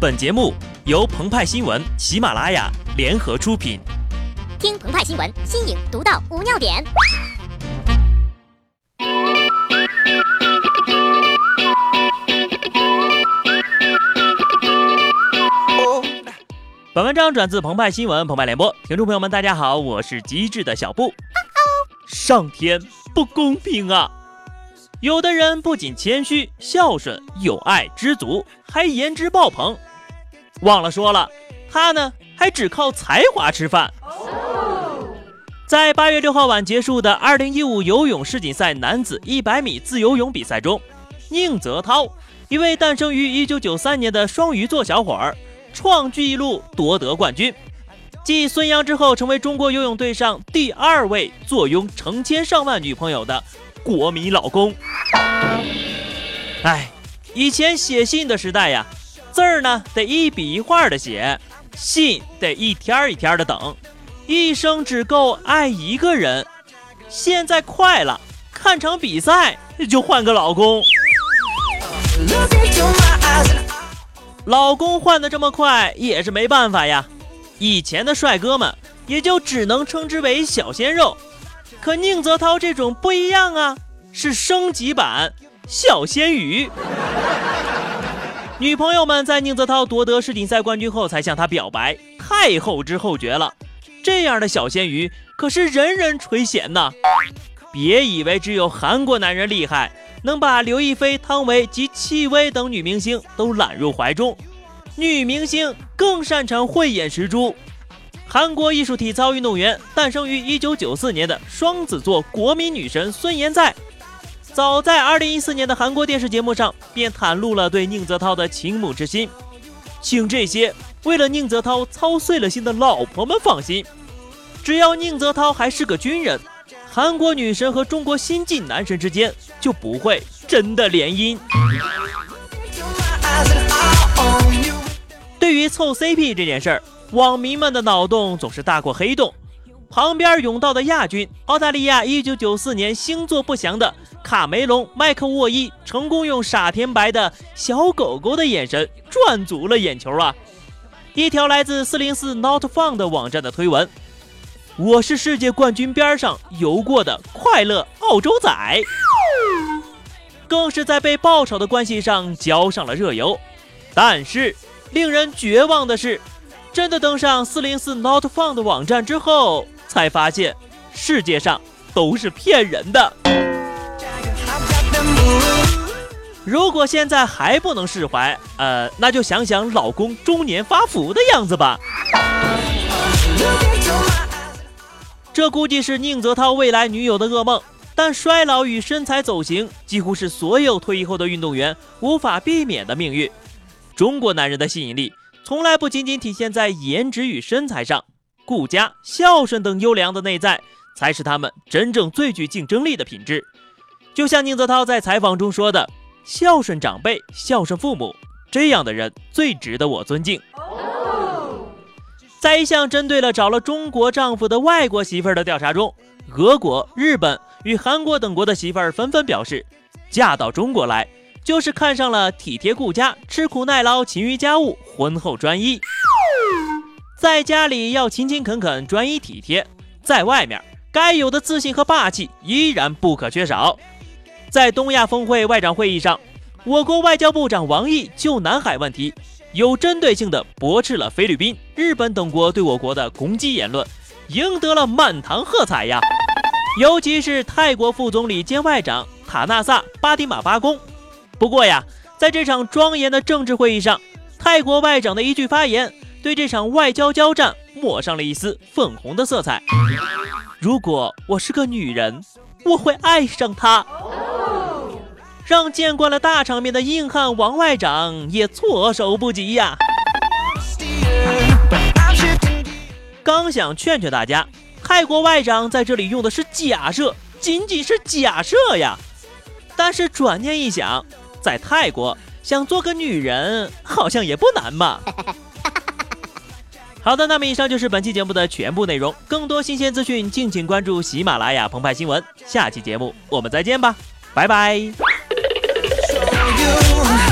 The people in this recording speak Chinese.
本节目由澎湃新闻、喜马拉雅联合出品。听澎湃新闻，新颖独到，无尿点。本文章转自澎湃新闻、澎湃联播，听众朋友们，大家好，我是机智的小布。上天不公平啊！有的人不仅谦虚、孝顺、有爱、知足，还颜值爆棚。忘了说了，他呢还只靠才华吃饭。在八月六号晚结束的二零一五游泳世锦赛男子一百米自由泳比赛中，宁泽涛，一位诞生于一九九三年的双鱼座小伙儿，创纪录夺得冠军，继孙杨之后，成为中国游泳队上第二位坐拥成千上万女朋友的国民老公。哎，以前写信的时代呀。字儿呢得一笔一画的写，信得一天儿一天儿的等，一生只够爱一个人。现在快了，看场比赛就换个老公。老公换的这么快也是没办法呀。以前的帅哥们也就只能称之为小鲜肉，可宁泽涛这种不一样啊，是升级版小鲜鱼。女朋友们在宁泽涛夺得世锦赛冠军后才向他表白，太后知后觉了。这样的小鲜鱼可是人人垂涎呐！别以为只有韩国男人厉害，能把刘亦菲、汤唯及戚薇等女明星都揽入怀中，女明星更擅长慧眼识珠。韩国艺术体操运动员，诞生于1994年的双子座国民女神孙妍在。早在2014年的韩国电视节目上，便袒露了对宁泽涛的倾慕之心。请这些为了宁泽涛操碎了心的老婆们放心，只要宁泽涛还是个军人，韩国女神和中国新晋男神之间就不会真的联姻。对于凑 CP 这件事儿，网民们的脑洞总是大过黑洞。旁边甬道的亚军，澳大利亚1994年星座不详的卡梅隆·麦克沃伊，成功用傻甜白的小狗狗的眼神赚足了眼球啊！一条来自404 Not Fun 的网站的推文：“我是世界冠军边上游过的快乐澳洲仔。”更是在被爆炒的关系上浇上了热油。但是令人绝望的是，真的登上404 Not Fun 的网站之后。才发现世界上都是骗人的。如果现在还不能释怀，呃，那就想想老公中年发福的样子吧。这估计是宁泽涛未来女友的噩梦。但衰老与身材走形几乎是所有退役后的运动员无法避免的命运。中国男人的吸引力从来不仅仅体现在颜值与身材上。顾家、孝顺等优良的内在，才是他们真正最具竞争力的品质。就像宁泽涛在采访中说的：“孝顺长辈、孝顺父母，这样的人最值得我尊敬。”在一项针对了找了中国丈夫的外国媳妇儿的调查中，俄国、日本与韩国等国的媳妇儿纷纷表示，嫁到中国来就是看上了体贴顾家、吃苦耐劳、勤于家务、婚后专一。在家里要勤勤恳恳、专一体贴，在外面该有的自信和霸气依然不可缺少。在东亚峰会外长会议上，我国外交部长王毅就南海问题有针对性的驳斥了菲律宾、日本等国对我国的攻击言论，赢得了满堂喝彩呀！尤其是泰国副总理兼外长塔纳萨巴迪马巴公。不过呀，在这场庄严的政治会议上，泰国外长的一句发言。对这场外交交战抹上了一丝粉红的色彩。如果我是个女人，我会爱上他，让见惯了大场面的硬汉王外长也措手不及呀！刚想劝劝大家，泰国外长在这里用的是假设，仅仅是假设呀。但是转念一想，在泰国想做个女人，好像也不难嘛。好的，那么以上就是本期节目的全部内容。更多新鲜资讯，敬请关注喜马拉雅澎湃新闻。下期节目我们再见吧，拜拜。you.